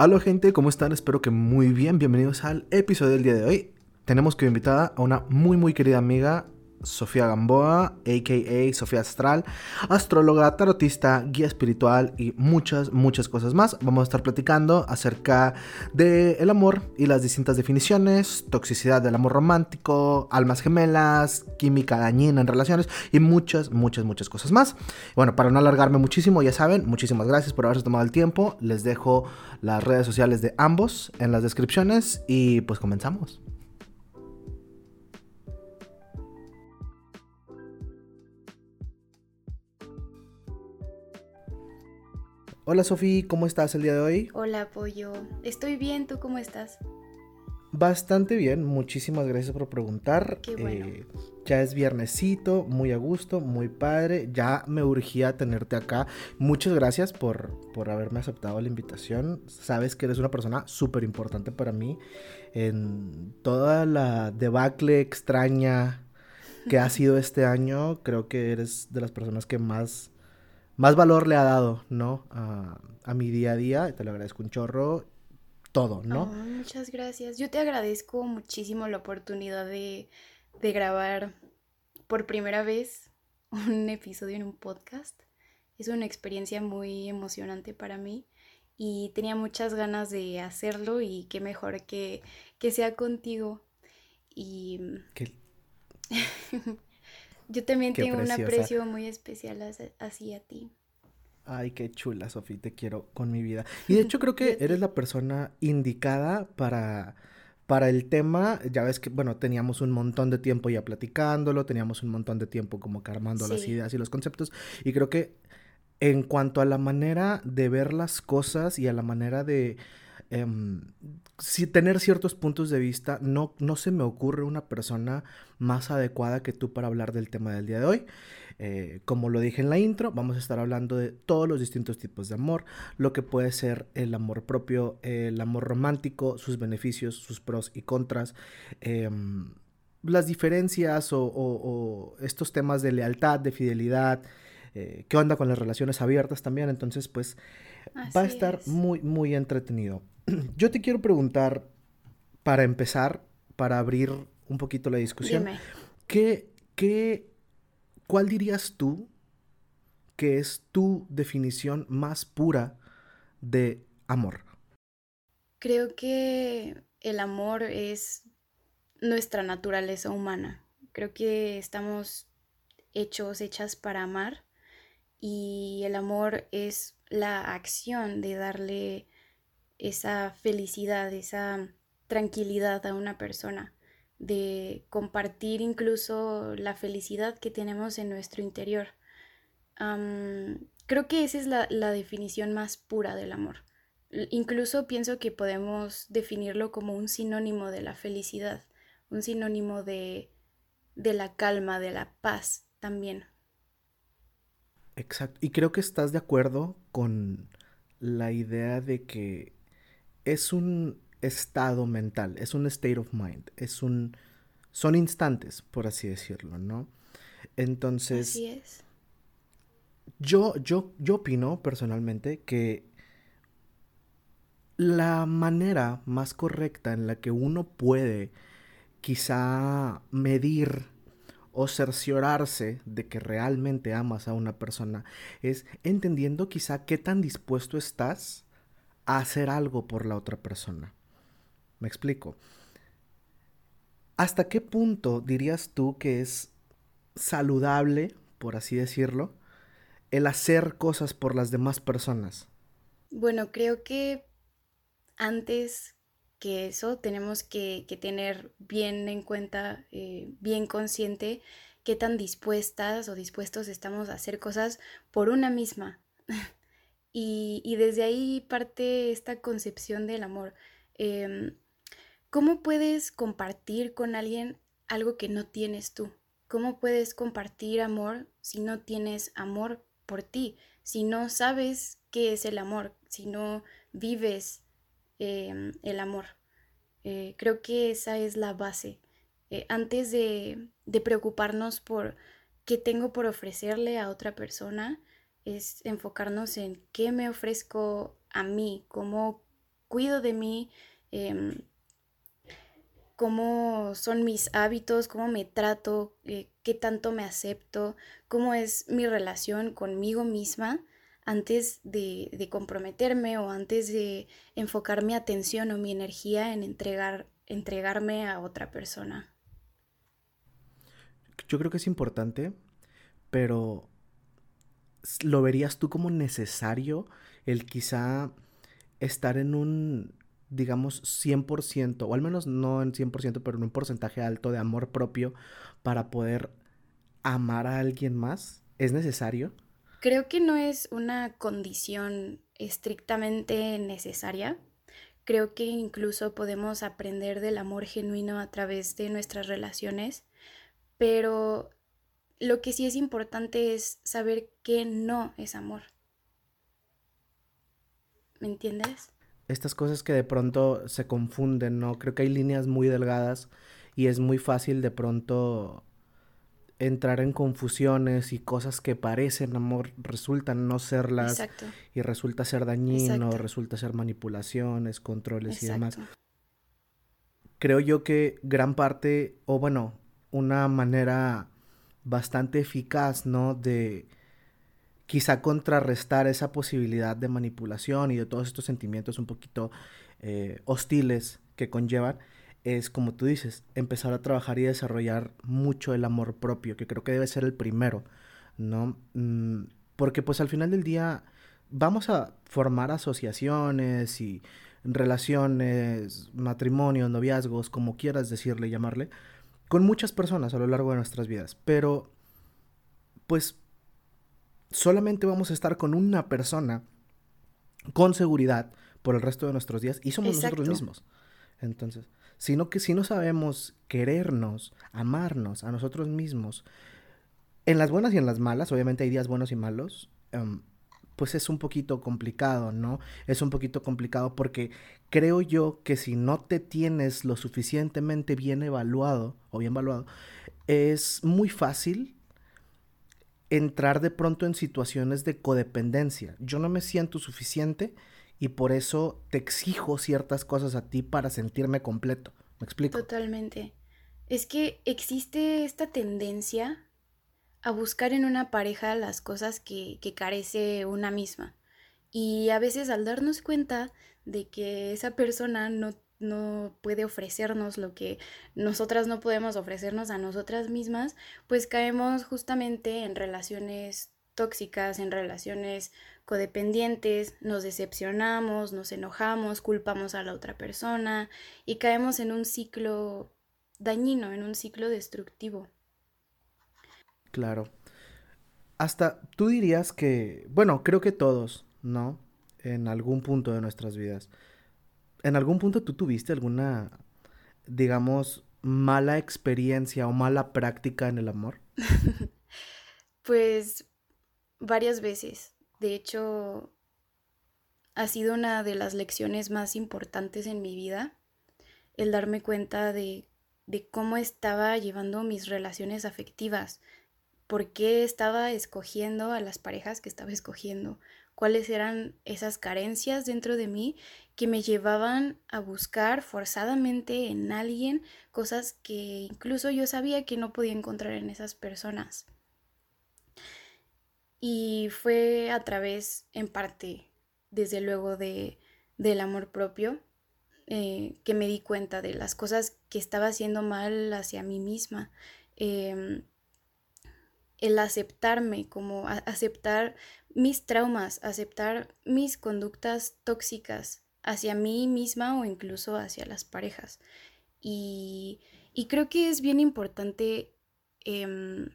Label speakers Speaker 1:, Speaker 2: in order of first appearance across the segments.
Speaker 1: Hola gente, ¿cómo están? Espero que muy bien. Bienvenidos al episodio del día de hoy. Tenemos que invitada a una muy muy querida amiga, Sofía Gamboa, a.k.a. Sofía Astral, astróloga, tarotista, guía espiritual y muchas, muchas cosas más. Vamos a estar platicando acerca del el amor y las distintas definiciones, toxicidad del amor romántico, almas gemelas, química dañina en relaciones y muchas, muchas, muchas cosas más. Bueno, para no alargarme muchísimo, ya saben, muchísimas gracias por haberse tomado el tiempo. Les dejo las redes sociales de ambos en las descripciones y pues comenzamos. Hola Sofía, ¿cómo estás el día de hoy?
Speaker 2: Hola Pollo, estoy bien, ¿tú cómo estás?
Speaker 1: Bastante bien, muchísimas gracias por preguntar.
Speaker 2: Qué bueno.
Speaker 1: Eh, ya es viernesito, muy a gusto, muy padre. Ya me urgía tenerte acá. Muchas gracias por, por haberme aceptado la invitación. Sabes que eres una persona súper importante para mí en toda la debacle extraña que ha sido este año. Creo que eres de las personas que más más valor le ha dado, ¿no? A, mi día a día. Te lo agradezco un chorro. Todo, ¿no?
Speaker 2: muchas gracias. Yo te agradezco muchísimo la oportunidad de, de grabar por primera vez un episodio en un podcast. Es una experiencia muy emocionante para mí y tenía muchas ganas de hacerlo y qué mejor que, que sea contigo. Y ¿Qué? Yo también tengo un aprecio muy especial hacia ti.
Speaker 1: Ay, qué chula, Sofía, te quiero con mi vida. Y de hecho creo que eres la persona indicada para, para el tema. Ya ves que, bueno, teníamos un montón de tiempo ya platicándolo, teníamos un montón de tiempo como que armando las ideas y los conceptos. Y creo que en cuanto a la manera de ver las cosas y a la manera de Em, si tener ciertos puntos de vista, no, no se me ocurre una persona más adecuada que tú para hablar del tema del día de hoy. Eh, como lo dije en la intro, vamos a estar hablando de todos los distintos tipos de amor, lo que puede ser el amor propio, el amor romántico, sus beneficios, sus pros y contras, em, las diferencias o, estos temas de lealtad, de fidelidad, eh, qué onda con las relaciones abiertas también. Entonces, pues va a estar muy, muy entretenido. yo te quiero preguntar, para empezar, para abrir un poquito la discusión, ¿qué, qué, ¿cuál dirías tú que es tu definición más pura de amor?
Speaker 2: Creo que el amor es nuestra naturaleza humana. Creo que estamos hechos, hechas para amar y el amor es la acción de darle esa felicidad, esa tranquilidad a una persona, de compartir incluso la felicidad que tenemos en nuestro interior. creo que esa es la, definición más pura del amor. Incluso pienso que podemos definirlo como un sinónimo de la felicidad, un sinónimo de, de la calma, de la paz también.
Speaker 1: Exacto. Y creo que estás de acuerdo con la idea de que es un estado mental, es un state of mind, es un son instantes, por así decirlo, ¿no? Entonces,
Speaker 2: así es.
Speaker 1: Yo, yo, yo opino personalmente que la manera más correcta en la que uno puede quizá medir o cerciorarse de que realmente amas a una persona es entendiendo quizá qué tan dispuesto estás hacer algo por la otra persona. Me explico. ¿Hasta qué punto dirías tú que es saludable, por así decirlo, el hacer cosas por las demás personas?
Speaker 2: Bueno, creo que antes que eso tenemos que, tener bien en cuenta, eh, bien consciente qué tan dispuestas o dispuestos estamos a hacer cosas por una misma. Y, desde ahí parte esta concepción del amor. Em, ¿Cómo puedes compartir con alguien algo que no tienes tú? ¿Cómo puedes compartir amor si no tienes amor por ti? Si no sabes qué es el amor, si no vives em, el amor. Eh, creo que esa es la base. Eh, antes de preocuparnos por qué tengo por ofrecerle a otra persona, es enfocarnos en qué me ofrezco a mí, cómo cuido de mí, em, cómo son mis hábitos, cómo me trato, eh, qué tanto me acepto, cómo es mi relación conmigo misma antes de, de, comprometerme o antes de enfocar mi atención o mi energía en entregar, entregarme a otra persona.
Speaker 1: Yo creo que es importante, pero ¿lo verías tú como necesario el quizá estar en un digamos, 100%, o al menos no en 100%, pero en un porcentaje alto de amor propio para poder amar a alguien más? ¿Es necesario?
Speaker 2: Creo que no es una condición estrictamente necesaria. Creo que incluso podemos aprender del amor genuino a través de nuestras relaciones, pero lo que sí es importante es saber que no es amor. ¿Me entiendes?
Speaker 1: estas cosas que de pronto se confunden, ¿no? Creo que hay líneas muy delgadas y es muy fácil de pronto entrar en confusiones y cosas que parecen amor resultan no serlas Exacto. y resulta ser dañino, resulta ser manipulaciones, controles y demás. Creo yo que gran parte, o bueno, una manera bastante eficaz, ¿no? De quizá contrarrestar esa posibilidad de manipulación y de todos estos sentimientos un poquito eh, hostiles que conllevan, es como tú dices, empezar a trabajar y desarrollar mucho el amor propio, que creo que debe ser el primero, ¿no? Mm, porque pues al final del día vamos a formar asociaciones y relaciones, matrimonios, noviazgos, como quieras decirle, llamarle, con muchas personas a lo largo de nuestras vidas, pero pues solamente vamos a estar con una persona con seguridad por el resto de nuestros días y somos nosotros mismos. Entonces, sino que si no sabemos querernos, amarnos a nosotros mismos, en las buenas y en las malas, obviamente hay días buenos y malos, em, pues es un poquito complicado, ¿no? Es un poquito complicado porque creo yo que si no te tienes lo suficientemente bien evaluado o bien evaluado, es muy fácil entrar de pronto en situaciones de codependencia. Yo no me siento suficiente y por eso te exijo ciertas cosas a ti para sentirme completo. ¿Me explico?
Speaker 2: Totalmente. Es que existe esta tendencia a buscar en una pareja las cosas que, que carece una misma. Y a veces al darnos cuenta de que esa persona no no puede ofrecernos lo que nosotras no podemos ofrecernos a nosotras mismas, pues caemos justamente en relaciones tóxicas, en relaciones codependientes, nos decepcionamos, nos enojamos, culpamos a la otra persona y caemos en un ciclo dañino, en un ciclo destructivo.
Speaker 1: Claro. Hasta tú dirías que, bueno, creo que todos, ¿no? En algún punto de nuestras vidas ¿En algún punto tú tuviste alguna, digamos, mala experiencia o mala práctica en el amor?
Speaker 2: pues varias veces. De hecho, ha sido una de las lecciones más importantes en mi vida el darme cuenta de, de cómo estaba llevando mis relaciones afectivas, por qué estaba escogiendo a las parejas que estaba escogiendo, cuáles eran esas carencias dentro de mí que me llevaban a buscar forzadamente en alguien cosas que incluso yo sabía que no podía encontrar en esas personas. Y fue a través, en parte, desde luego, de, del amor propio, eh, que me di cuenta de las cosas que estaba haciendo mal hacia mí misma. Em, el aceptarme, como aceptar mis traumas, aceptar mis conductas tóxicas hacia mí misma o incluso hacia las parejas. Y, creo que es bien importante em,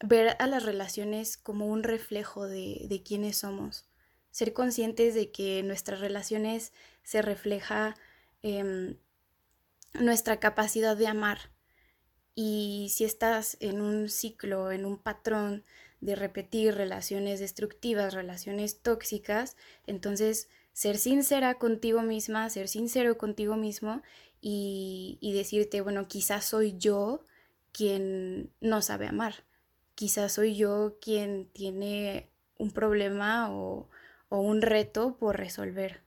Speaker 2: ver a las relaciones como un reflejo de, de quiénes somos. Ser conscientes de que nuestras relaciones se refleja em, nuestra capacidad de amar. Y si estás en un ciclo, en un patrón de repetir relaciones destructivas, relaciones tóxicas, entonces ser sincera contigo misma, ser sincero contigo mismo y, decirte, bueno, quizás soy yo quien no sabe amar, quizás soy yo quien tiene un problema o, o un reto por resolver.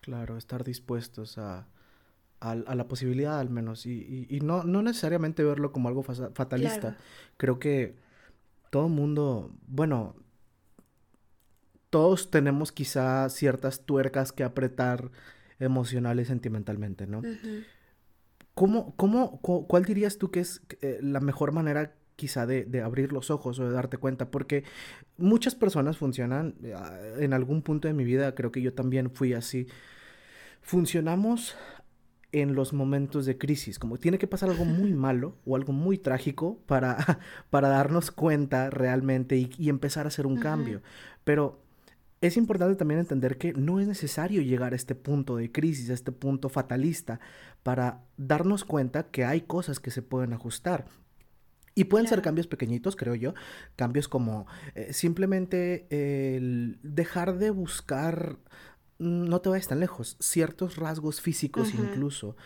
Speaker 1: Claro, estar dispuestos a, a, la posibilidad al menos y, y, no, no necesariamente verlo como algo fatalista. Creo que todo mundo, bueno, todos tenemos quizá ciertas tuercas que apretar emocional y sentimentalmente, ¿no? ¿Cómo, cómo, cuál dirías tú que es eh, la mejor manera quizá de, de, abrir los ojos o de darte cuenta? Porque muchas personas funcionan, eh, en algún punto de mi vida creo que yo también fui así, funcionamos en los momentos de crisis, como tiene que pasar algo muy malo o algo muy trágico para, para darnos cuenta realmente y, empezar a hacer un cambio. Pero es importante también entender que no es necesario llegar a este punto de crisis, a este punto fatalista, para darnos cuenta que hay cosas que se pueden ajustar. Y pueden ser cambios pequeñitos, creo yo, cambios como eh, simplemente el dejar de buscar, no te vayas tan lejos, ciertos rasgos físicos incluso,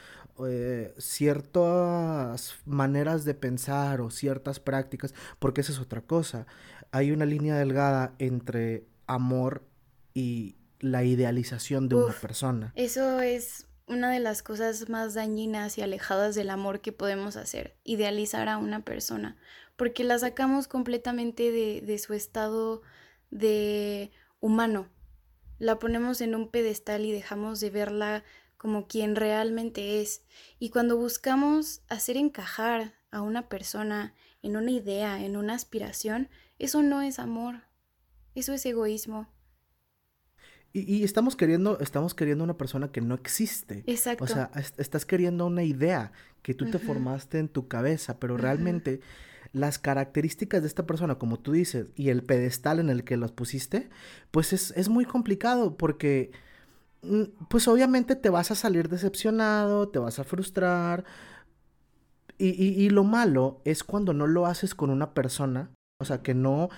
Speaker 1: eh, ciertas maneras de pensar o ciertas prácticas, porque esa es otra cosa. Hay una línea delgada entre amor y la idealización de una persona.
Speaker 2: Eso es una de las cosas más dañinas y alejadas del amor que podemos hacer, idealizar a una persona, porque la sacamos completamente de, de su estado de humano, la ponemos en un pedestal y dejamos de verla como quien realmente es. Y cuando buscamos hacer encajar a una persona en una idea, en una aspiración, eso no es amor, eso es egoísmo.
Speaker 1: Y, estamos queriendo, estamos queriendo una persona que no existe. Exacto. O sea, estás queriendo una idea que tú te formaste en tu cabeza, pero realmente las características de esta persona, como tú dices, y el pedestal en el que los pusiste, pues es, es muy complicado porque, mm, pues obviamente te vas a salir decepcionado, te vas a frustrar. Y, y, y lo malo es cuando no lo haces con una persona, o sea, que no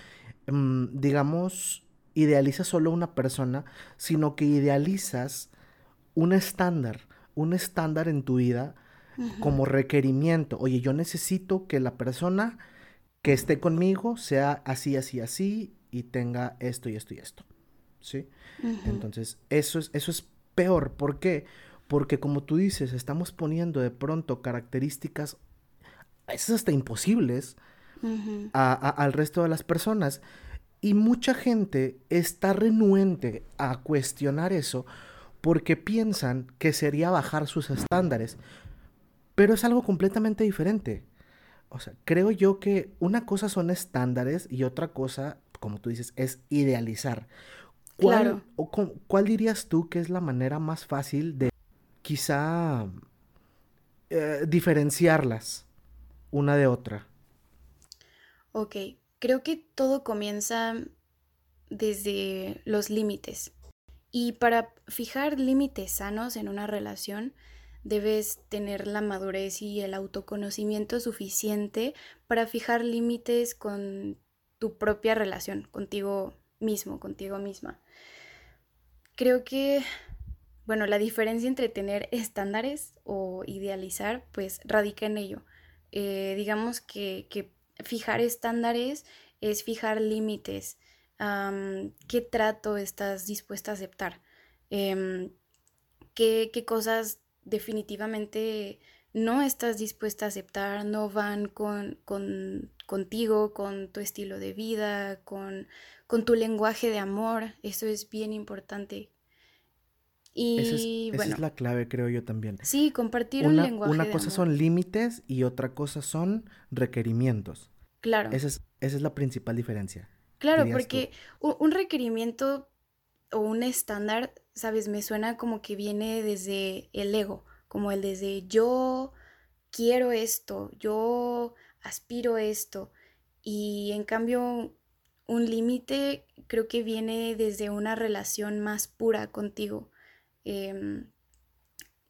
Speaker 1: Mm, digamos, idealizas solo una persona, sino que idealizas un estándar, un estándar en tu vida como requerimiento. Oye, yo necesito que la persona que esté conmigo sea así, así, así y tenga esto y esto y esto. ¿Sí? Entonces, eso es, eso es peor. ¿Por qué? Porque como tú dices, estamos poniendo de pronto características, esas hasta imposibles, al resto de las personas. Y mucha gente está renuente a cuestionar eso porque piensan que sería bajar sus estándares. Pero es algo completamente diferente. O sea, creo yo que una cosa son estándares y otra cosa, como tú dices, es idealizar. ¿Cuál, o ¿Cuál dirías tú que es la manera más fácil de quizá eh, diferenciarlas una de otra?
Speaker 2: Ok, creo que todo comienza desde los límites. Y para fijar límites sanos en una relación, debes tener la madurez y el autoconocimiento suficiente para fijar límites con tu propia relación, contigo mismo, contigo misma. Creo que, bueno, la diferencia entre tener estándares o idealizar, pues radica en ello. Eh, digamos que, que fijar estándares es fijar límites. ¿Qué trato estás dispuesta a aceptar? Em, ¿qué, cosas definitivamente no estás dispuesta a aceptar, no van con, contigo, con tu estilo de vida, con, con, tu lenguaje de amor. Eso es bien importante.
Speaker 1: Y esa es, la clave, creo yo también.
Speaker 2: Sí, compartir un lenguaje.
Speaker 1: Una cosa son límites y otra cosa son requerimientos. Claro. Esa es, esa es la principal diferencia.
Speaker 2: Claro, porque un requerimiento o un estándar, sabes, me suena como que viene desde el ego, como el desde yo quiero esto, yo aspiro esto. Y en cambio, un límite creo que viene desde una relación más pura contigo. Em,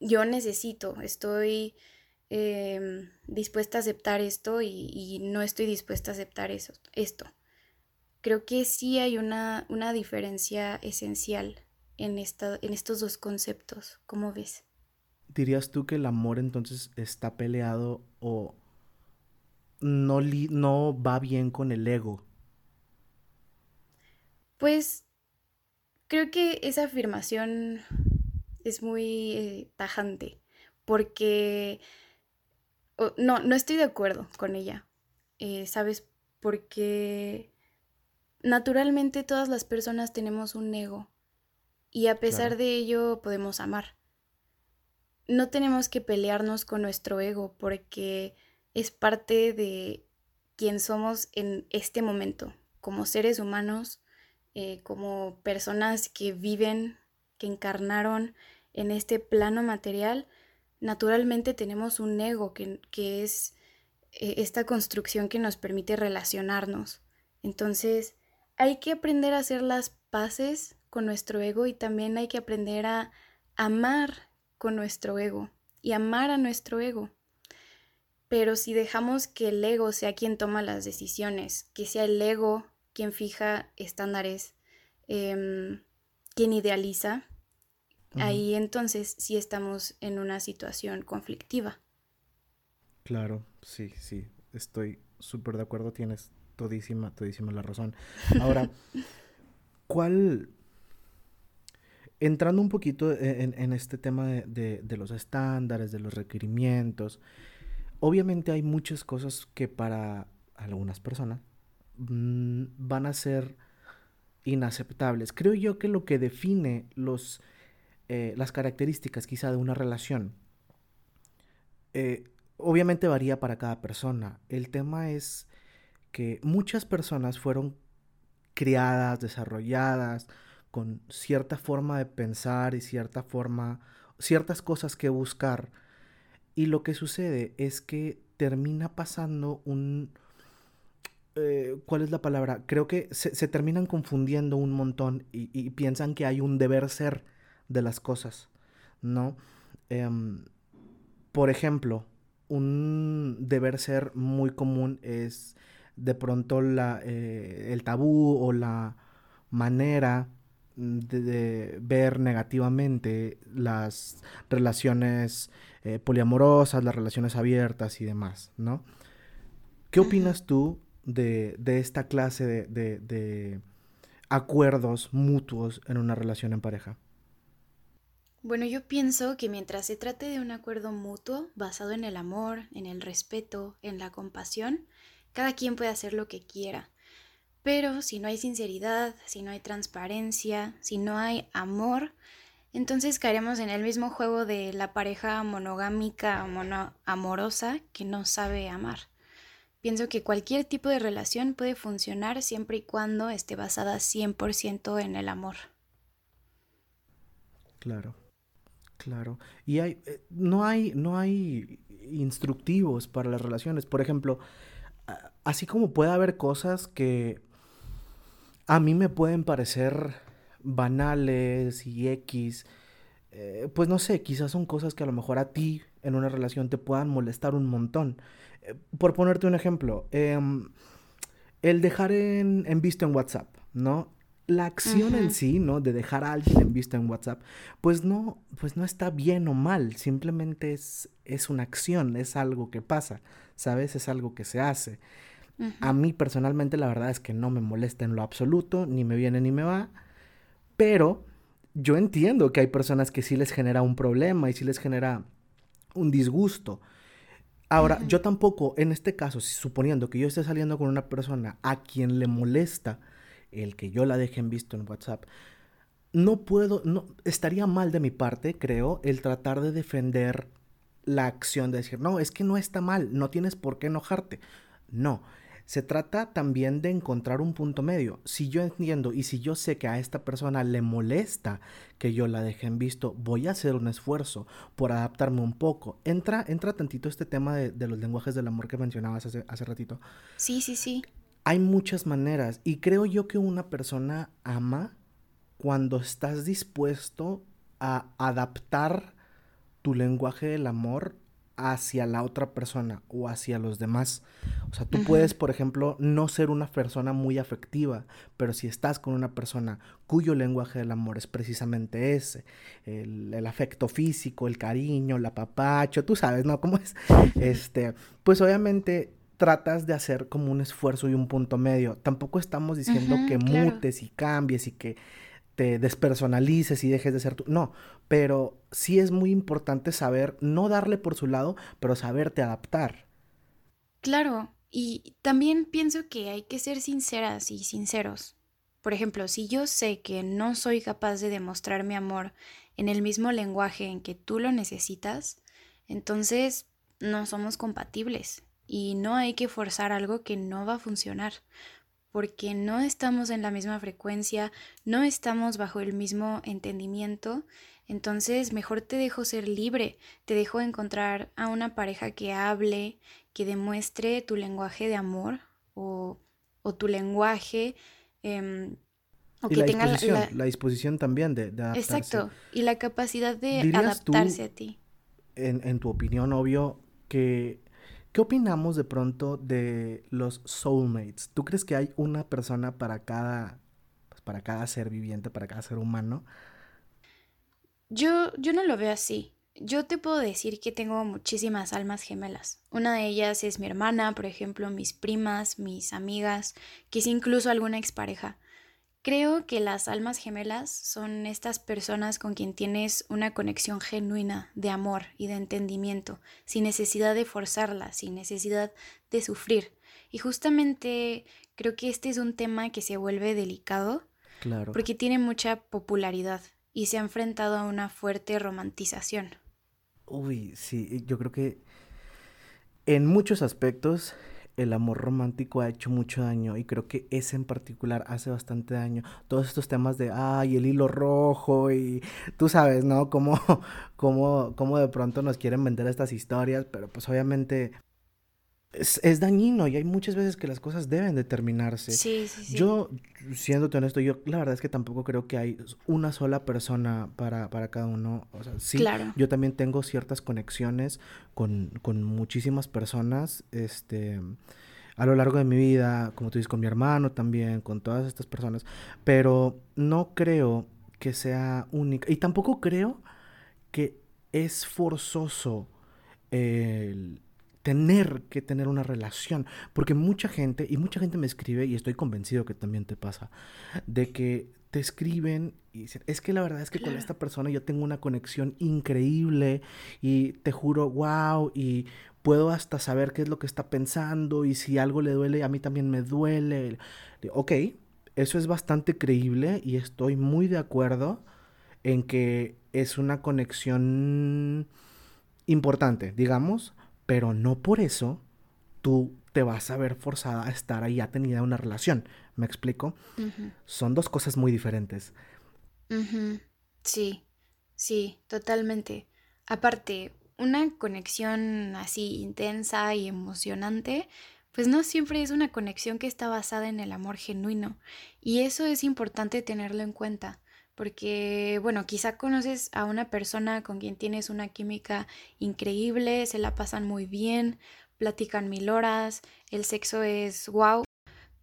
Speaker 2: yo necesito, estoy em, dispuesta a aceptar esto y, no estoy dispuesta a aceptar eso, esto. Creo que sí hay una, una diferencia esencial en, esta, en estos dos conceptos. ¿Cómo ves?
Speaker 1: ¿Dirías tú que el amor entonces está peleado o no, no va bien con el ego?
Speaker 2: Pues creo que esa afirmación es muy eh, tajante, porque no, no estoy de acuerdo con ella, eh, ¿sabes? Porque naturalmente todas las personas tenemos un ego y a pesar de ello podemos amar. No tenemos que pelearnos con nuestro ego porque es parte de quien somos en este momento, como seres humanos, eh, como personas que viven, que encarnaron en este plano material, naturalmente tenemos un ego que, que es eh, esta construcción que nos permite relacionarnos. Entonces, hay que aprender a hacer las paces con nuestro ego y también hay que aprender a amar con nuestro ego y amar a nuestro ego. Pero si dejamos que el ego sea quien toma las decisiones, que sea el ego quien fija estándares, em, quien idealiza, ahí entonces sí estamos en una situación conflictiva.
Speaker 1: Claro, sí, sí, estoy súper de acuerdo, tienes todísima, todísima la razón. Ahora, ¿cuál, entrando un poquito en, este tema de, los estándares, de los requerimientos, obviamente hay muchas cosas que para algunas personas mm, van a ser inaceptables. Creo yo que lo que define los, eh, las características quizá de una relación, eh, obviamente varía para cada persona. El tema es que muchas personas fueron criadas, desarrolladas, con cierta forma de pensar y cierta forma, ciertas cosas que buscar. Y lo que sucede es que termina pasando un... Eh, ¿Cuál es la palabra? Creo que se, terminan confundiendo un montón y, piensan que hay un deber ser de las cosas, ¿no? Em, por ejemplo, un deber ser muy común es de pronto la, eh, el tabú o la manera de, ver negativamente las relaciones eh, poliamorosas, las relaciones abiertas y demás, ¿no? ¿Qué opinas tú de, esta clase de, de, acuerdos mutuos en una relación en pareja?
Speaker 2: Bueno, yo pienso que mientras se trate de un acuerdo mutuo basado en el amor, en el respeto, en la compasión, cada quien puede hacer lo que quiera. Pero si no hay sinceridad, si no hay transparencia, si no hay amor, entonces caeremos en el mismo juego de la pareja monogámica o amorosa que no sabe amar. Pienso que cualquier tipo de relación puede funcionar siempre y cuando esté basada 100% en el amor.
Speaker 1: Claro, claro. Y hay, eh, no, hay, no hay instructivos para las relaciones. Por ejemplo, así como puede haber cosas que a mí me pueden parecer banales y X, eh, pues no sé, quizás son cosas que a lo mejor a ti en una relación te puedan molestar un montón. Eh, por ponerte un ejemplo, em, el dejar en, en visto en WhatsApp, ¿no? La acción en sí, ¿no? De dejar a alguien en visto en WhatsApp, pues no, pues no está bien o mal, simplemente es, es una acción, es algo que pasa. ¿sabes? Es algo que se hace. A mí personalmente la verdad es que no me molesta en lo absoluto, ni me viene ni me va, pero yo entiendo que hay personas que sí les genera un problema y sí les genera un disgusto. Ahora, yo tampoco, en este caso, suponiendo que yo esté saliendo con una persona a quien le molesta el que yo la deje en visto en WhatsApp, no puedo, no, estaría mal de mi parte, creo, el tratar de defender la acción de decir, no, es que no está mal, no tienes por qué enojarte. No, se trata también de encontrar un punto medio. Si yo entiendo y si yo sé que a esta persona le molesta que yo la deje en visto, voy a hacer un esfuerzo por adaptarme un poco. Entra, entra tantito este tema de, los lenguajes del amor que mencionabas hace, hace ratito.
Speaker 2: Sí, sí, sí.
Speaker 1: Hay muchas maneras y creo yo que una persona ama cuando estás dispuesto a adaptar tu lenguaje del amor hacia la otra persona o hacia los demás. O sea, tú puedes, por ejemplo, no ser una persona muy afectiva, pero si estás con una persona cuyo lenguaje del amor es precisamente ese, el, afecto físico, el cariño, el apapacho, tú sabes, ¿no? ¿Cómo es? Este, pues obviamente tratas de hacer como un esfuerzo y un punto medio. Tampoco estamos diciendo que mutes y cambies y que te despersonalices y dejes de ser tú. No, pero sí es muy importante saber, no darle por su lado, pero saberte adaptar.
Speaker 2: Claro, y también pienso que hay que ser sinceras y sinceros. Por ejemplo, si yo sé que no soy capaz de demostrar mi amor en el mismo lenguaje en que tú lo necesitas, entonces no somos compatibles y no hay que forzar algo que no va a funcionar porque no estamos en la misma frecuencia, no estamos bajo el mismo entendimiento, entonces mejor te dejo ser libre, te dejo encontrar a una pareja que hable, que demuestre tu lenguaje de amor o, tu lenguaje.
Speaker 1: Em, o que la tenga disposición, la, disposición también de, adaptarse.
Speaker 2: Exacto, y la capacidad de adaptarse a ti.
Speaker 1: En, en tu opinión, obvio, que ¿Qué opinamos de pronto de los soulmates? ¿Tú crees que hay una persona para cada, pues, para cada ser viviente, para cada ser humano?
Speaker 2: Yo, yo no lo veo así. Yo te puedo decir que tengo muchísimas almas gemelas. Una de ellas es mi hermana, por ejemplo, mis primas, mis amigas, quizá incluso alguna expareja. Creo que las almas gemelas son estas personas con quien tienes una conexión genuina de amor y de entendimiento, sin necesidad de forzarla, sin necesidad de sufrir. Y justamente creo que este es un tema que se vuelve delicado, claro. porque tiene mucha popularidad y se ha enfrentado a una fuerte romantización.
Speaker 1: Uy, sí, yo creo que en muchos aspectos el amor romántico ha hecho mucho daño y creo que ese en particular hace bastante daño. Todos estos temas de, ay, el hilo rojo y tú sabes, ¿no? Cómo, cómo, cómo de pronto nos quieren vender estas historias, pero pues obviamente es, dañino y hay muchas veces que las cosas deben determinarse.
Speaker 2: Sí, sí, sí.
Speaker 1: Yo, siéndote honesto, yo la verdad es que tampoco creo que hay una sola persona para, para cada uno. O sea, sí, yo también tengo ciertas conexiones con, con muchísimas personas, este, a lo largo de mi vida, como tú dices, con mi hermano también, con todas estas personas, pero no creo que sea única. Y tampoco creo que es forzoso el tener que tener una relación. Porque mucha gente, y mucha gente me escribe, y estoy convencido que también te pasa, de que te escriben y dicen, es que la verdad es que con esta persona yo tengo una conexión increíble y te juro, wow, y puedo hasta saber qué es lo que está pensando y si algo le duele, a mí también me duele. Ok, eso es bastante creíble y estoy muy de acuerdo en que es una conexión importante, digamos, pero no por eso tú te vas a ver forzada a estar ahí a tener una relación. ¿Me explico? Son dos cosas muy diferentes.
Speaker 2: Sí, sí, totalmente. Aparte, una conexión así intensa y emocionante, pues no siempre es una conexión que está basada en el amor genuino. Y eso es importante tenerlo en cuenta porque, bueno, quizá conoces a una persona con quien tienes una química increíble, se la pasan muy bien, platican mil horas, el sexo es wow,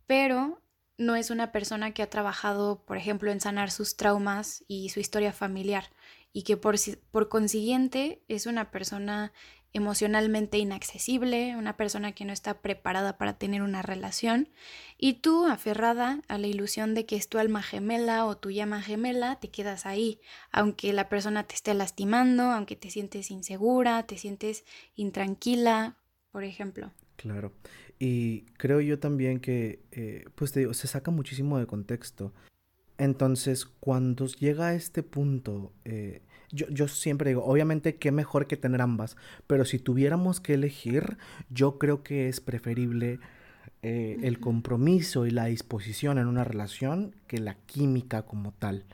Speaker 2: pero no es una persona que ha trabajado, por ejemplo, en sanar sus traumas y su historia familiar y que por, por consiguiente es una persona emocionalmente inaccesible, una persona que no está preparada para tener una relación, y tú, aferrada a la ilusión de que es tu alma gemela o tu llama gemela, te quedas ahí, aunque la persona te esté lastimando, aunque te sientes insegura, te sientes intranquila, por ejemplo.
Speaker 1: Claro. Y creo yo también que, eh, pues te digo, se saca muchísimo de contexto. Entonces, cuando llega a este punto, eh, yo, siempre digo, obviamente qué mejor que tener ambas, pero si tuviéramos que elegir, yo creo que es preferible eh, el compromiso y la disposición en una relación que la química como tal.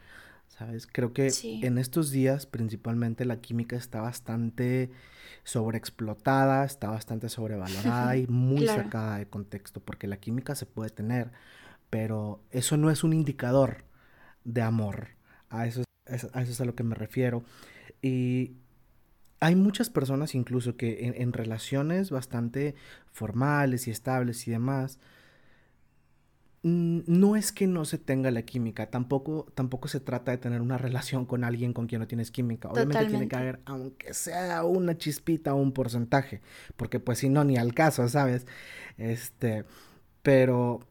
Speaker 1: ¿Sabes? Creo que en estos días principalmente la química está bastante sobreexplotada, está bastante sobrevalorada y muy sacada de contexto, porque la química se puede tener, pero eso no es un indicador de amor. A eso eso es a lo que me refiero. Y hay muchas personas incluso que en, relaciones bastante formales y estables y demás, no es que no se tenga la química, tampoco, tampoco se trata de tener una relación con alguien con quien no tienes química. Obviamente tiene que haber, aunque sea una chispita o un porcentaje, porque pues si no, ni al caso, ¿sabes? Este, pero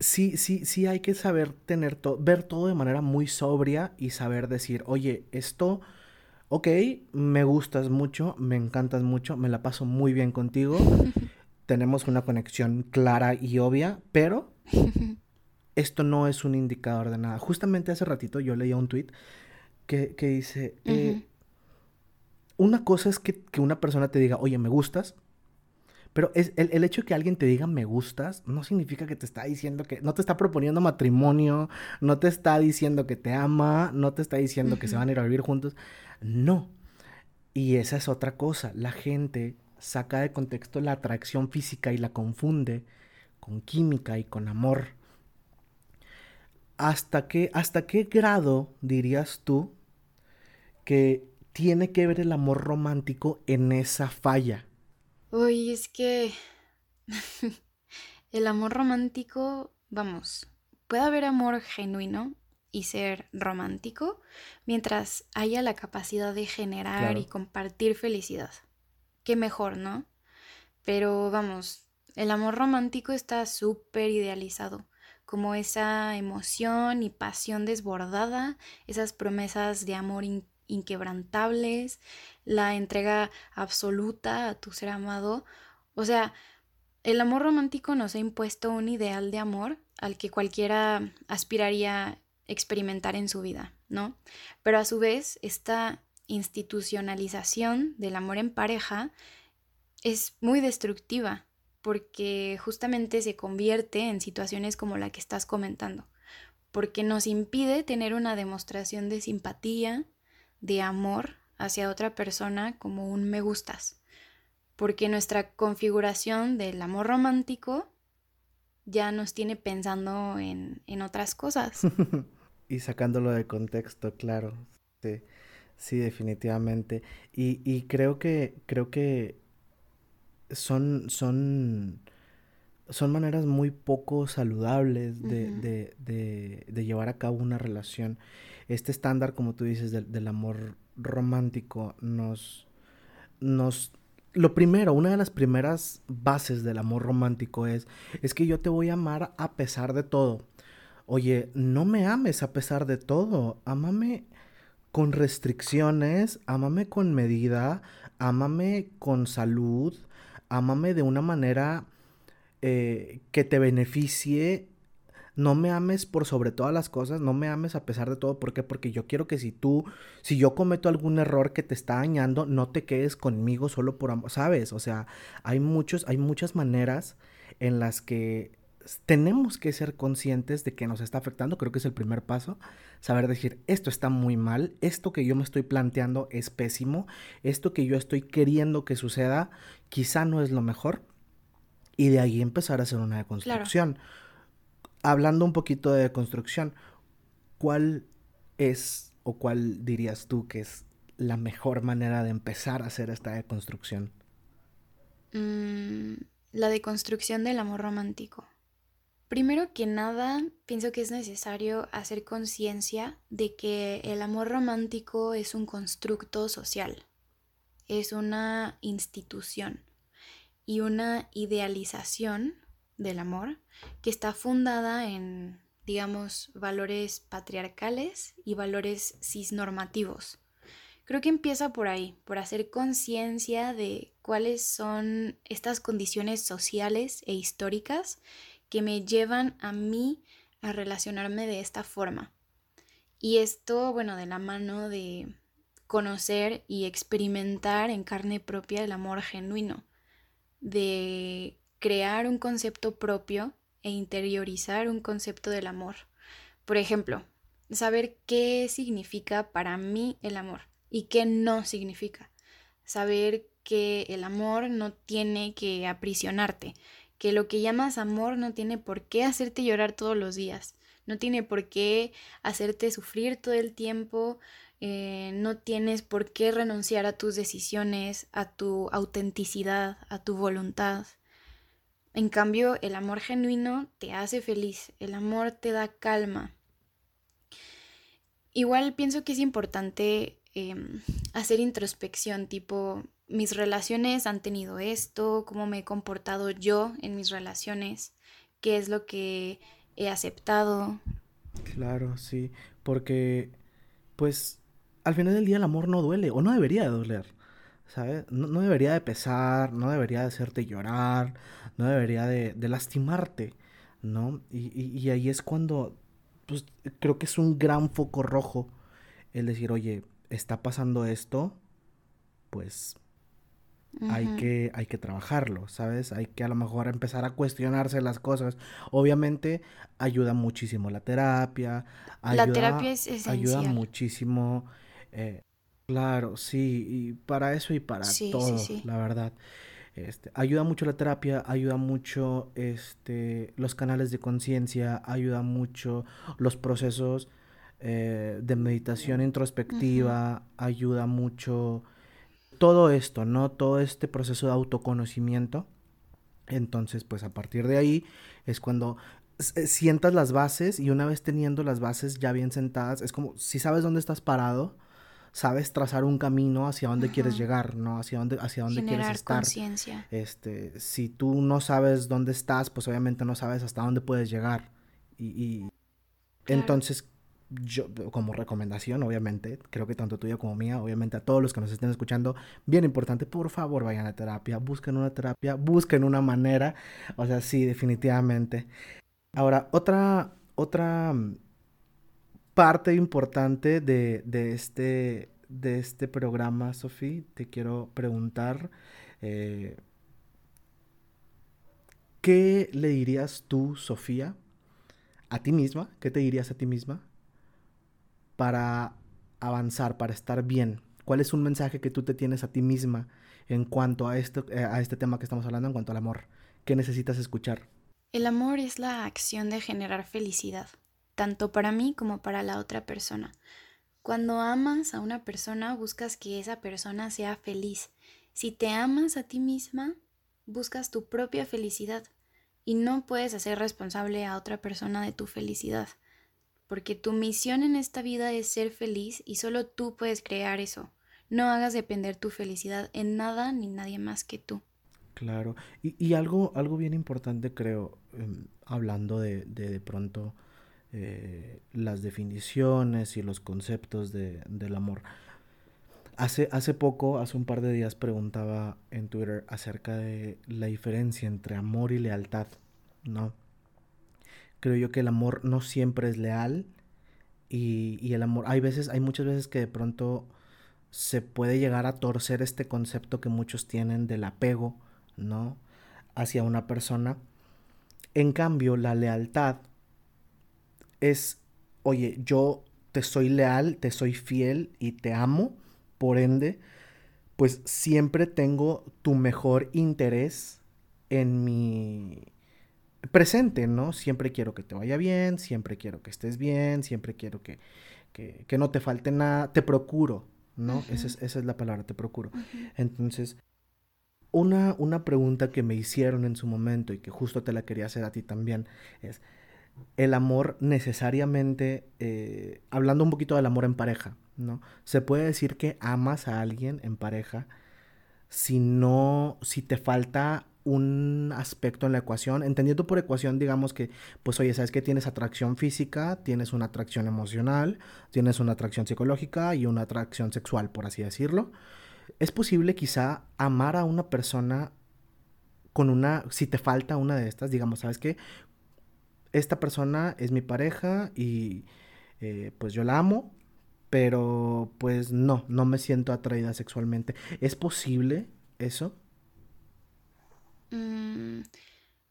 Speaker 1: sí, sí, sí hay que saber tener todo, ver todo de manera muy sobria y saber decir, oye, esto, ok, me gustas mucho, me encantas mucho, me la paso muy bien contigo, tenemos una conexión clara y obvia, pero esto no es un indicador de nada. Justamente hace ratito yo leía un tweet que, dice, eh, una cosa es que, que una persona te diga, oye, me gustas, pero es, el, hecho de que alguien te diga me gustas no significa que te está diciendo que, no te está proponiendo matrimonio, no te está diciendo que te ama, no te está diciendo que se van a ir a vivir juntos. No. Y esa es otra cosa. La gente saca de contexto la atracción física y la confunde con química y con amor. ¿Hasta qué, hasta qué grado dirías tú que tiene que ver el amor romántico en esa falla?
Speaker 2: Uy, es que el amor romántico, vamos, puede haber amor genuino y ser romántico mientras haya la capacidad de generar y compartir felicidad. Qué mejor, ¿no? Pero vamos, el amor romántico está súper idealizado, como esa emoción y pasión desbordada, esas promesas de amor inquebrantables, la entrega absoluta a tu ser amado. O sea, el amor romántico nos ha impuesto un ideal de amor al que cualquiera aspiraría experimentar en su vida, ¿no? Pero a su vez, esta institucionalización del amor en pareja es muy destructiva porque justamente se convierte en situaciones como la que estás comentando, porque nos impide tener una demostración de simpatía, de amor hacia otra persona como un me gustas, porque nuestra configuración del amor romántico ya nos tiene pensando en, otras cosas.
Speaker 1: y sacándolo de contexto, claro. Sí, sí definitivamente. Y, y, creo que, creo que son, son, son maneras muy poco saludables de, de, de, de llevar a cabo una relación este estándar, como tú dices, del, amor romántico nos, nos... Lo primero, una de las primeras bases del amor romántico es, es que yo te voy a amar a pesar de todo. Oye, no me ames a pesar de todo, ámame con restricciones, ámame con medida, ámame con salud, ámame de una manera eh, que te beneficie no me ames por sobre todas las cosas, no me ames a pesar de todo. ¿Por qué? Porque yo quiero que si tú, si yo cometo algún error que te está dañando, no te quedes conmigo solo por amor, ¿sabes? O sea, hay muchos, hay muchas maneras en las que tenemos que ser conscientes de que nos está afectando, creo que es el primer paso, saber decir, esto está muy mal, esto que yo me estoy planteando es pésimo, esto que yo estoy queriendo que suceda quizá no es lo mejor, y de ahí empezar a hacer una deconstrucción hablando un poquito de construcción, ¿cuál es o cuál dirías tú que es la mejor manera de empezar a hacer esta deconstrucción?
Speaker 2: Mm, la deconstrucción del amor romántico. Primero que nada, pienso que es necesario hacer conciencia de que el amor romántico es un constructo social, es una institución y una idealización del amor que está fundada en, digamos, valores patriarcales y valores cisnormativos. Creo que empieza por ahí, por hacer conciencia de cuáles son estas condiciones sociales e históricas que me llevan a mí a relacionarme de esta forma. Y esto, bueno, de la mano de conocer y experimentar en carne propia el amor genuino, de crear un concepto propio e interiorizar un concepto del amor. Por ejemplo, saber qué significa para mí el amor y qué no significa. Saber que el amor no tiene que aprisionarte, que lo que llamas amor no tiene por qué hacerte llorar todos los días, no tiene por qué hacerte sufrir todo el tiempo, eh, no tienes por qué renunciar a tus decisiones, a tu autenticidad, a tu voluntad. En cambio, el amor genuino te hace feliz, el amor te da calma. Igual pienso que es importante em, hacer introspección, tipo, mis relaciones han tenido esto, cómo me he comportado yo en mis relaciones, qué es lo que he aceptado.
Speaker 1: Claro, sí, porque pues al final del día el amor no duele o no debería de doler, ¿sabes? No, debería de pesar, no debería de hacerte llorar, no debería de, lastimarte, ¿no? Y, ahí es cuando, pues creo que es un gran foco rojo el decir, oye, está pasando esto, pues hay, que, hay que trabajarlo, ¿sabes? Hay que a lo mejor empezar a cuestionarse las cosas. Obviamente ayuda muchísimo la terapia.
Speaker 2: la terapia es esencial.
Speaker 1: Ayuda muchísimo. Eh, claro, sí, y para eso y para todo, la verdad. Este, ayuda mucho la terapia, ayuda mucho este, los canales de conciencia, ayuda mucho los procesos eh, de meditación introspectiva, ayuda mucho todo esto, ¿no? Todo este proceso de autoconocimiento. Entonces, pues a partir de ahí es cuando eh, sientas las bases y una vez teniendo las bases ya bien sentadas, es como si sabes dónde estás parado, sabes trazar un camino hacia dónde quieres llegar, ¿no? Hacia dónde, hacia dónde quieres estar. Este, si tú no sabes dónde estás, pues obviamente no sabes hasta dónde puedes llegar. Y, entonces yo, como recomendación, obviamente, creo que tanto tuya como mía, obviamente a todos los que nos estén escuchando, bien importante, por favor vayan a terapia, busquen una terapia, busquen una manera, o sea, sí, definitivamente. Ahora, otra, otra parte importante de, de este, de este programa, Sofía, te quiero preguntar, eh, ¿qué le dirías tú, Sofía, a ti misma? ¿Qué te dirías a ti misma? para avanzar, para estar bien? ¿Cuál es un mensaje que tú te tienes a ti misma en cuanto a, esto, eh, a este tema que estamos hablando, en cuanto al amor? ¿Qué necesitas escuchar?
Speaker 2: El amor es la acción de generar felicidad, tanto para mí como para la otra persona. Cuando amas a una persona, buscas que esa persona sea feliz. Si te amas a ti misma, buscas tu propia felicidad y no puedes hacer responsable a otra persona de tu felicidad porque tu misión en esta vida es ser feliz y solo tú puedes crear eso. No hagas depender tu felicidad en nada ni nadie más que tú.
Speaker 1: Claro, y, algo, algo bien importante creo, em, hablando de, de, pronto eh, las definiciones y los conceptos de, del amor. Hace, hace poco, hace un par de días, preguntaba en Twitter acerca de la diferencia entre amor y lealtad, ¿no? creo yo que el amor no siempre es leal y, el amor, hay veces, hay muchas veces que de pronto se puede llegar a torcer este concepto que muchos tienen del apego, ¿no? Hacia una persona. En cambio, la lealtad es, oye, yo te soy leal, te soy fiel y te amo, por ende, pues siempre tengo tu mejor interés en mi, presente, ¿no? Siempre quiero que te vaya bien, siempre quiero que estés bien, siempre quiero que, que, no te falte nada, te procuro, ¿no? esa, es, esa, es, la palabra, te procuro. Entonces, una, una pregunta que me hicieron en su momento y que justo te la quería hacer a ti también es, el amor necesariamente, eh, hablando un poquito del amor en pareja, ¿no? Se puede decir que amas a alguien en pareja si no, si te falta un aspecto en la ecuación, entendiendo por ecuación, digamos que, pues oye, sabes que tienes atracción física, tienes una atracción emocional, tienes una atracción psicológica y una atracción sexual, por así decirlo. Es posible quizá amar a una persona con una, si te falta una de estas, digamos, sabes que esta persona es mi pareja y eh, pues yo la amo, pero pues no, no me siento atraída sexualmente. ¿Es posible eso?
Speaker 2: Mm,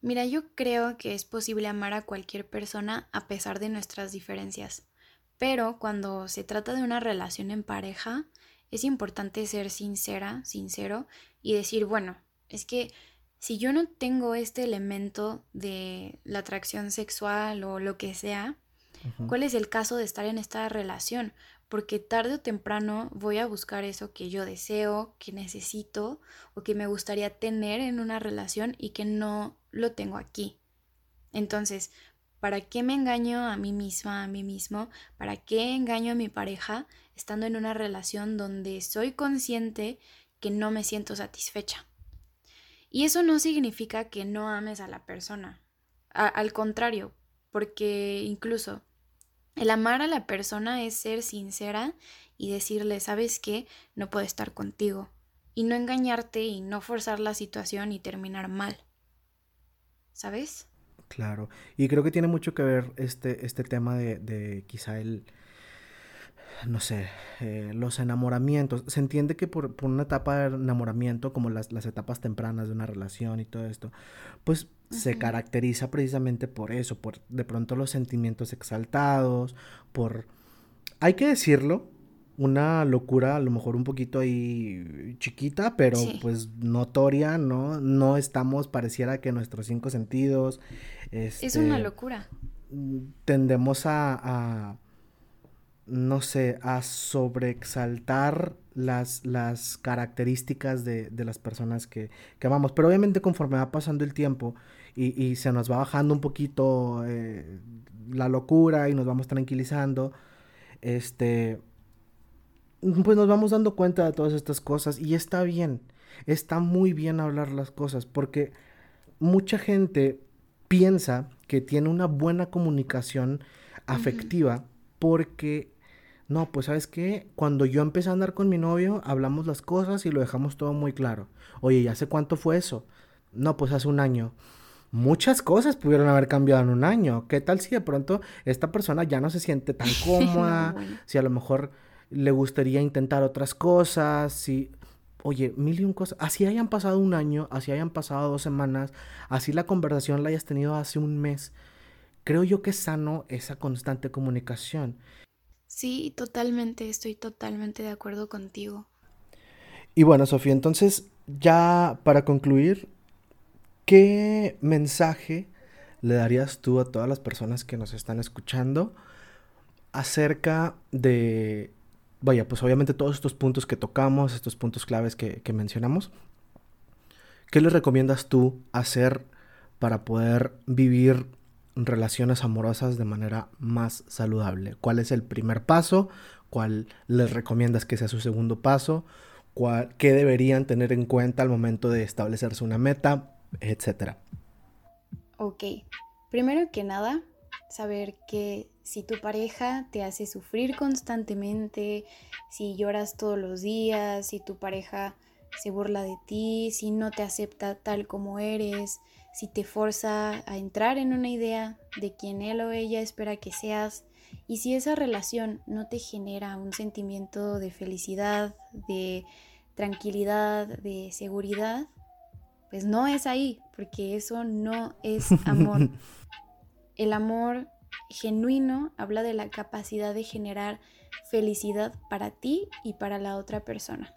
Speaker 2: mira, yo creo que es posible amar a cualquier persona a pesar de nuestras diferencias, pero cuando se trata de una relación en pareja, es importante ser sincera, sincero y decir, bueno, es que si yo no tengo este elemento de la atracción sexual o lo que sea, ¿cuál es el caso de estar en esta relación? porque tarde o temprano voy a buscar eso que yo deseo, que necesito o que me gustaría tener en una relación y que no lo tengo aquí. Entonces, ¿para qué me engaño a mí misma, a mí mismo? ¿Para qué engaño a mi pareja estando en una relación donde soy consciente que no me siento satisfecha? Y eso no significa que no ames a la persona. al contrario, porque incluso el amar a la persona es ser sincera y decirle, ¿sabes qué? No puedo estar contigo. Y no engañarte y no forzar la situación y terminar mal. ¿Sabes?
Speaker 1: Claro. Y creo que tiene mucho que ver este, este tema de, de quizá el, no sé, eh, los enamoramientos. Se entiende que por, una etapa de enamoramiento, como las, las, etapas tempranas de una relación y todo esto, pues se caracteriza precisamente por eso, por de pronto los sentimientos exaltados, por, hay que decirlo, una locura a lo mejor un poquito ahí chiquita, pero pues notoria, ¿no? No estamos, pareciera que nuestros cinco sentidos...
Speaker 2: es una este, locura.
Speaker 1: Tendemos a no sé, a sobreexaltar las, las características de, de las personas que, que, amamos. Pero obviamente conforme va pasando el tiempo y, y se nos va bajando un poquito eh, la locura y nos vamos tranquilizando, este, pues nos vamos dando cuenta de todas estas cosas y está bien, está muy bien hablar las cosas porque mucha gente piensa que tiene una buena comunicación afectiva porque no, pues sabes qué, cuando yo empecé a andar con mi novio, hablamos las cosas y lo dejamos todo muy claro. Oye, ¿ya sé cuánto fue eso? No, pues hace un año. Muchas cosas pudieron haber cambiado en un año. ¿Qué tal si de pronto esta persona ya no se siente tan cómoda? Si a lo mejor le gustaría intentar otras cosas, si... Oye, mil y un cosas. Así hayan pasado un año, así hayan pasado dos semanas, así la conversación la hayas tenido hace un mes. Creo yo que es sano esa constante comunicación.
Speaker 2: Sí, totalmente, estoy totalmente de acuerdo contigo.
Speaker 1: Y bueno, Sofía, entonces ya para concluir, ¿qué mensaje le darías tú a todas las personas que nos están escuchando acerca de, vaya, pues obviamente todos estos puntos que tocamos, estos puntos claves que, mencionamos? ¿Qué les recomiendas tú hacer para poder vivir relaciones amorosas de manera más saludable. ¿Cuál es el primer paso? ¿Cuál les recomiendas que sea su segundo paso? ¿Cuál, ¿Qué deberían tener en cuenta al momento de establecerse una meta? Etcétera.
Speaker 2: Ok, primero que nada, saber que si tu pareja te hace sufrir constantemente, si lloras todos los días, si tu pareja se burla de ti, si no te acepta tal como eres, si te forza a entrar en una idea de quien él o ella espera que seas y si esa relación no te genera un sentimiento de felicidad, de tranquilidad, de seguridad, pues no es ahí, porque eso no es amor. El amor genuino habla de la capacidad de generar felicidad para ti y para la otra persona.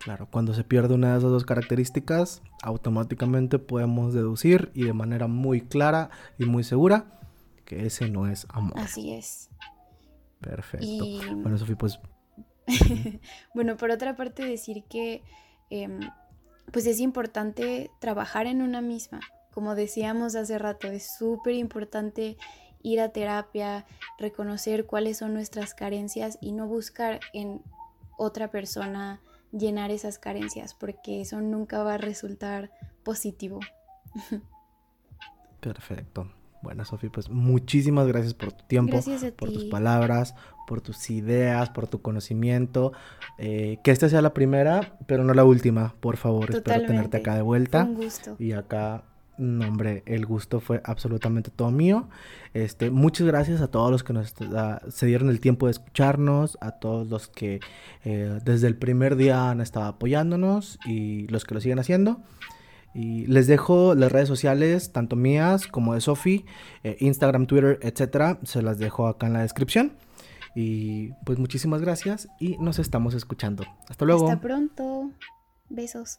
Speaker 1: Claro, cuando se pierde una de esas dos características, automáticamente podemos deducir y de manera muy clara y muy segura que ese no es amor.
Speaker 2: Así es.
Speaker 1: Perfecto. Bueno, Sofía, pues...
Speaker 2: bueno, por otra parte decir que em, pues es importante trabajar en una misma. Como decíamos hace rato, es súper importante ir a terapia, reconocer cuáles son nuestras carencias y no buscar en otra persona llenar esas carencias, porque eso nunca va a resultar positivo.
Speaker 1: Perfecto. Bueno, Sofía, pues muchísimas gracias por tu tiempo, por tus palabras, por tus ideas, por tu conocimiento. Eh, que esta sea la primera, pero no la última, por favor. Espero tenerte acá de vuelta.
Speaker 2: un gusto.
Speaker 1: Y acá no, hombre, el gusto fue absolutamente todo mío. Este, muchas gracias a todos los que nos se dieron el tiempo de escucharnos, a todos los que eh, desde el primer día han estado apoyándonos y los que lo siguen haciendo. Y les dejo las redes sociales, tanto mías como de Sofi, eh, Instagram, Twitter, etcétera. Se las dejo acá en la descripción. Y pues muchísimas gracias y nos estamos escuchando. Hasta luego.
Speaker 2: Hasta pronto. Besos.